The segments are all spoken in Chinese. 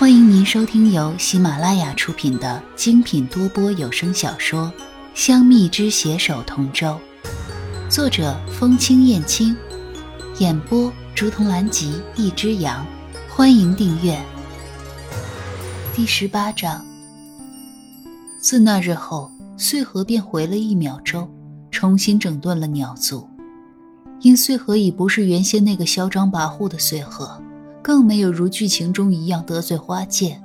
欢迎您收听由喜马拉雅出品的精品多播有声小说《香蜜之携手同舟》，作者风清燕青，演播竹筒兰吉一只羊。欢迎订阅。第十八章。自那日后，穗禾便回了一秒钟，重新整顿了鸟族。因穗禾已不是原先那个嚣张跋扈的穗禾。更没有如剧情中一样得罪花界，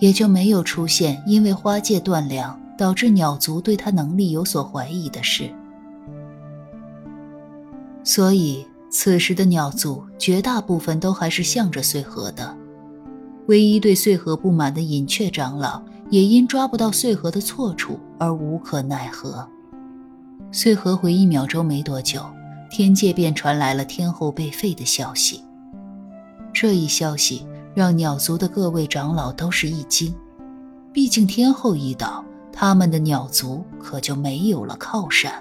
也就没有出现因为花界断粮导致鸟族对他能力有所怀疑的事。所以此时的鸟族绝大部分都还是向着穗禾的，唯一对穗禾不满的隐雀长老也因抓不到穗禾的错处而无可奈何。穗禾回一秒钟没多久，天界便传来了天后被废的消息。这一消息让鸟族的各位长老都是一惊，毕竟天后一倒，他们的鸟族可就没有了靠山。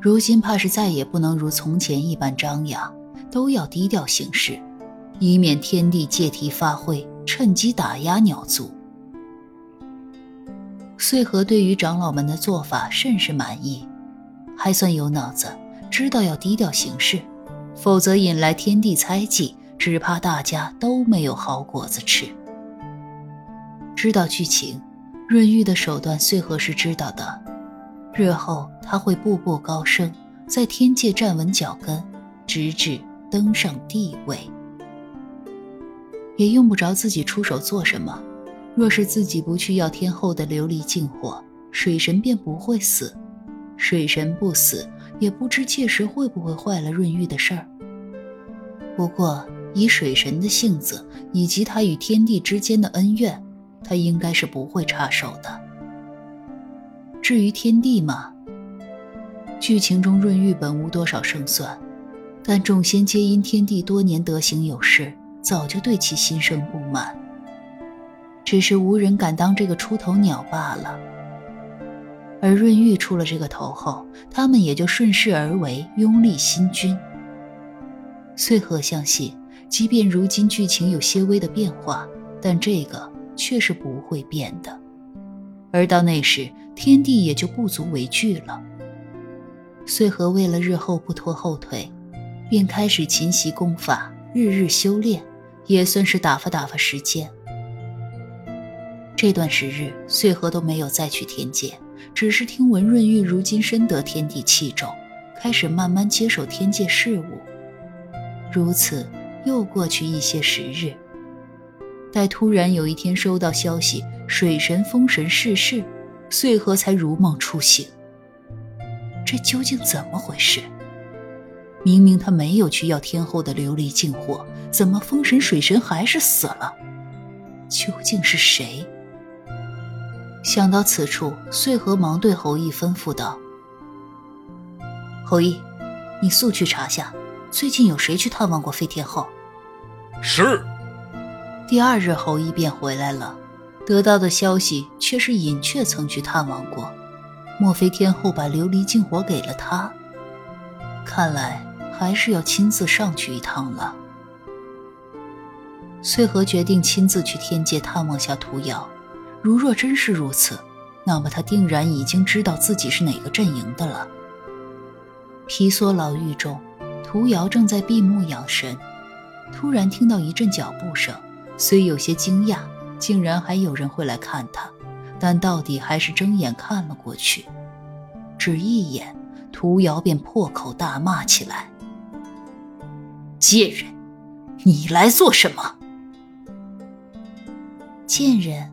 如今怕是再也不能如从前一般张扬，都要低调行事，以免天地借题发挥，趁机打压鸟族。穗禾对于长老们的做法甚是满意，还算有脑子，知道要低调行事，否则引来天地猜忌。只怕大家都没有好果子吃。知道剧情，润玉的手段穗禾是知道的。日后他会步步高升，在天界站稳脚跟，直至登上帝位。也用不着自己出手做什么。若是自己不去要天后的琉璃净火，水神便不会死。水神不死，也不知届时会不会坏了润玉的事儿。不过。以水神的性子，以及他与天地之间的恩怨，他应该是不会插手的。至于天地嘛，剧情中润玉本无多少胜算，但众仙皆因天地多年德行有失，早就对其心生不满，只是无人敢当这个出头鸟罢了。而润玉出了这个头后，他们也就顺势而为，拥立新君。穗禾相信。即便如今剧情有些微的变化，但这个却是不会变的。而到那时，天地也就不足为惧了。穗禾为了日后不拖后腿，便开始勤习功法，日日修炼，也算是打发打发时间。这段时日，穗禾都没有再去天界，只是听闻润玉如今深得天地器重，开始慢慢接手天界事务。如此。又过去一些时日，待突然有一天收到消息，水神、风神逝世，穗禾才如梦初醒。这究竟怎么回事？明明他没有去要天后的琉璃净火，怎么风神、水神还是死了？究竟是谁？想到此处，穗禾忙对侯毅吩咐道：“侯毅，你速去查下。”最近有谁去探望过飞天后？是。第二日，侯一便回来了，得到的消息却是尹雀曾去探望过。莫非天后把琉璃净火给了他？看来还是要亲自上去一趟了。穗禾决定亲自去天界探望下屠瑶。如若真是如此，那么他定然已经知道自己是哪个阵营的了。皮梭牢狱中。屠瑶正在闭目养神，突然听到一阵脚步声，虽有些惊讶，竟然还有人会来看他，但到底还是睁眼看了过去。只一眼，屠瑶便破口大骂起来：“贱人，你来做什么？”贱人，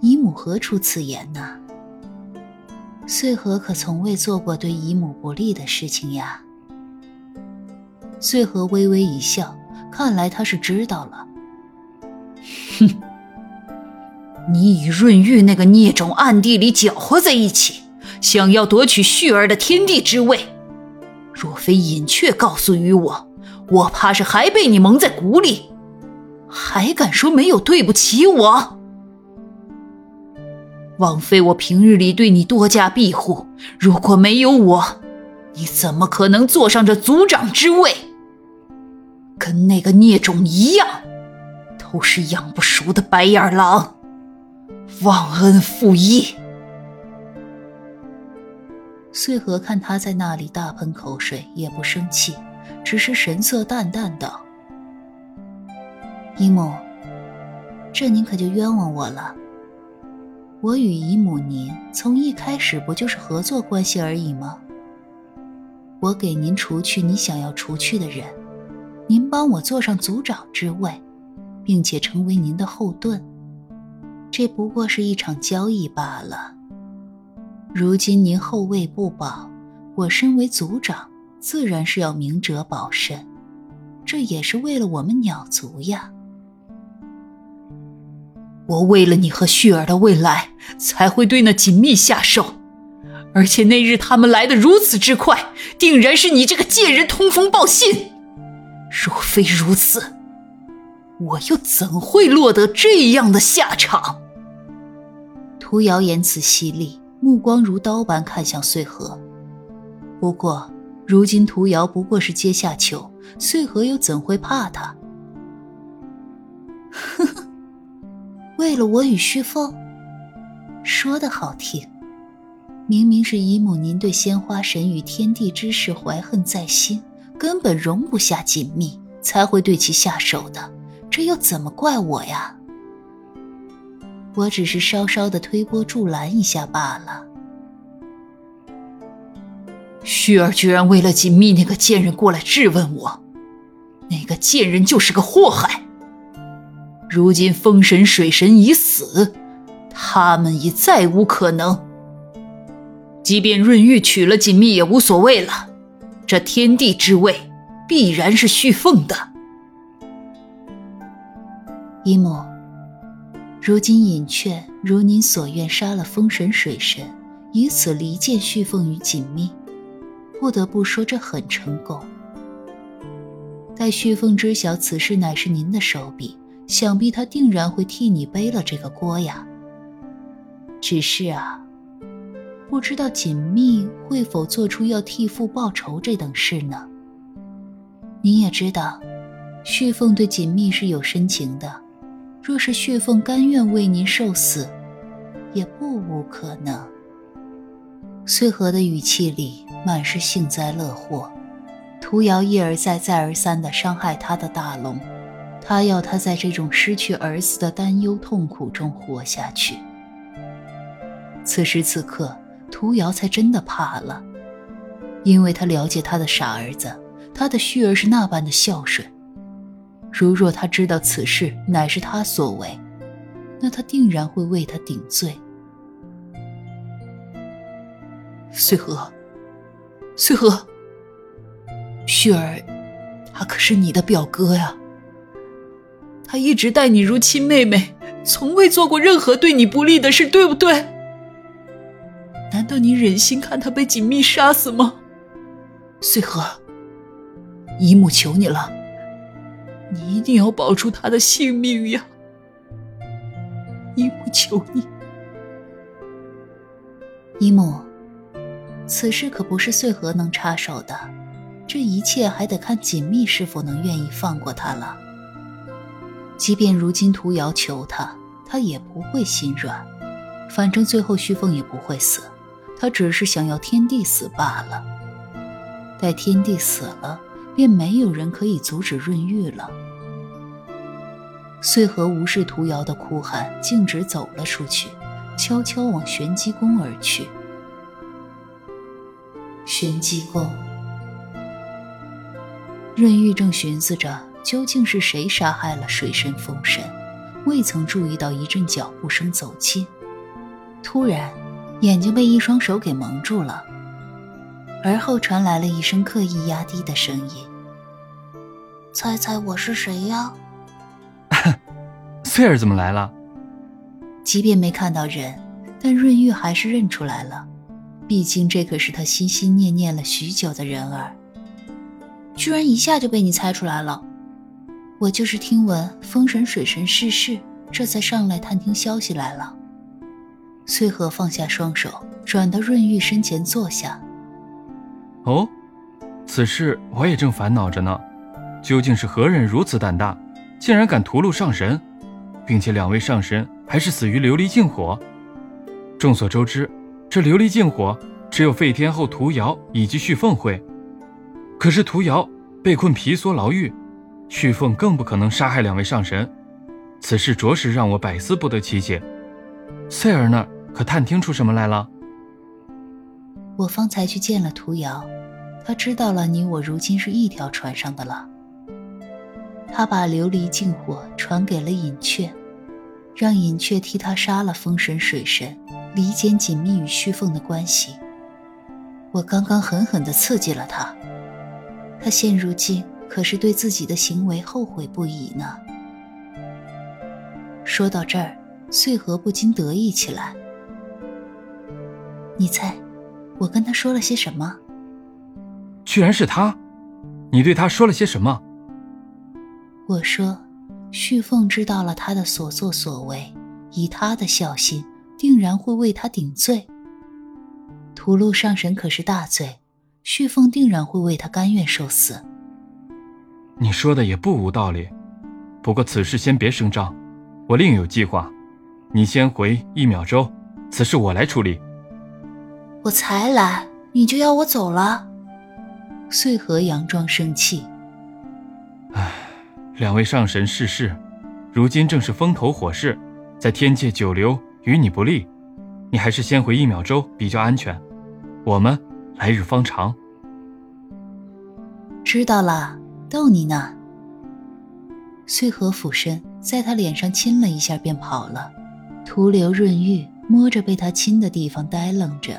姨母何出此言呢？穗禾可从未做过对姨母不利的事情呀。穗禾微微一笑，看来他是知道了。哼，你与润玉那个孽种暗地里搅和在一起，想要夺取旭儿的天帝之位。若非隐雀告诉于我，我怕是还被你蒙在鼓里。还敢说没有对不起我？枉费我平日里对你多加庇护，如果没有我，你怎么可能坐上这族长之位？跟那个孽种一样，都是养不熟的白眼狼，忘恩负义。穗禾看他在那里大喷口水，也不生气，只是神色淡淡道：“姨母，这您可就冤枉我了。我与姨母您从一开始不就是合作关系而已吗？我给您除去你想要除去的人，您帮我坐上族长之位，并且成为您的后盾，这不过是一场交易罢了。”如今您后位不保，我身为族长，自然是要明哲保身，这也是为了我们鸟族呀。我为了你和旭儿的未来，才会对那锦觅下手，而且那日他们来的如此之快，定然是你这个贱人通风报信。若非如此，我又怎会落得这样的下场？涂瑶言辞犀利。目光如刀般看向穗禾，不过如今涂瑶不过是阶下囚，穗禾又怎会怕他？呵呵，为了我与旭凤，说的好听，明明是姨母您对鲜花神与天地之事怀恨在心，根本容不下锦觅，才会对其下手的，这又怎么怪我呀？我只是稍稍的推波助澜一下罢了。旭儿居然为了锦觅那个贱人过来质问我，那个贱人就是个祸害。如今风神、水神已死，他们已再无可能。即便润玉娶了锦觅也无所谓了，这天地之位必然是旭凤的。姨母。如今隐雀如您所愿杀了风神、水神，以此离间旭凤与锦觅，不得不说这很成功。待旭凤知晓此事乃是您的手笔，想必他定然会替你背了这个锅呀。只是啊，不知道锦觅会否做出要替父报仇这等事呢？您也知道，旭凤对锦觅是有深情的。若是旭凤甘愿为您受死，也不无可能。穗禾的语气里满是幸灾乐祸。涂瑶一而再、再而三地伤害他的大龙，他要他在这种失去儿子的担忧痛苦中活下去。此时此刻，涂瑶才真的怕了，因为他了解他的傻儿子，他的旭儿是那般的孝顺。如若他知道此事乃是他所为，那他定然会为他顶罪。穗禾，穗禾，旭儿，他可是你的表哥呀。他一直待你如亲妹妹，从未做过任何对你不利的事，对不对？难道你忍心看他被锦觅杀死吗？穗禾，姨母求你了。你一定要保住他的性命呀！姨母求你，姨母，此事可不是穗禾能插手的，这一切还得看锦觅是否能愿意放过他了。即便如今屠瑶求他，他也不会心软。反正最后旭凤也不会死，他只是想要天地死罢了。待天地死了。便没有人可以阻止润玉了。穗禾无视屠瑶的哭喊，径直走了出去，悄悄往玄机宫而去。玄机宫，润玉正寻思着究竟是谁杀害了水神、风神，未曾注意到一阵脚步声走近，突然眼睛被一双手给蒙住了。而后传来了一声刻意压低的声音：“猜猜我是谁呀？” 穗儿怎么来了？即便没看到人，但润玉还是认出来了。毕竟这可是他心心念念了许久的人儿。居然一下就被你猜出来了！我就是听闻风神、水神逝世，这才上来探听消息来了。穗禾放下双手，转到润玉身前坐下。哦，此事我也正烦恼着呢。究竟是何人如此胆大，竟然敢屠戮上神，并且两位上神还是死于琉璃禁火。众所周知，这琉璃禁火只有废天后屠瑶以及旭凤会。可是屠瑶被困皮梭牢狱，旭凤更不可能杀害两位上神。此事着实让我百思不得其解。塞尔那儿可探听出什么来了？我方才去见了涂瑶，他知道了你我如今是一条船上的了。他把琉璃净火传给了隐雀，让隐雀替他杀了风神、水神，离间锦觅与虚凤的关系。我刚刚狠狠地刺激了他，他现如今可是对自己的行为后悔不已呢。说到这儿，穗禾不禁得意起来。你猜？我跟他说了些什么？居然是他！你对他说了些什么？我说，旭凤知道了他的所作所为，以他的孝心，定然会为他顶罪。屠戮上神可是大罪，旭凤定然会为他甘愿受死。你说的也不无道理，不过此事先别声张，我另有计划。你先回一秒钟，此事我来处理。我才来，你就要我走了？穗禾佯装生气。唉，两位上神逝世，如今正是风头火势，在天界久留与你不利，你还是先回一秒州比较安全。我们来日方长。知道了，逗你呢。穗禾俯身在他脸上亲了一下，便跑了。徒留润玉摸着被他亲的地方呆愣着。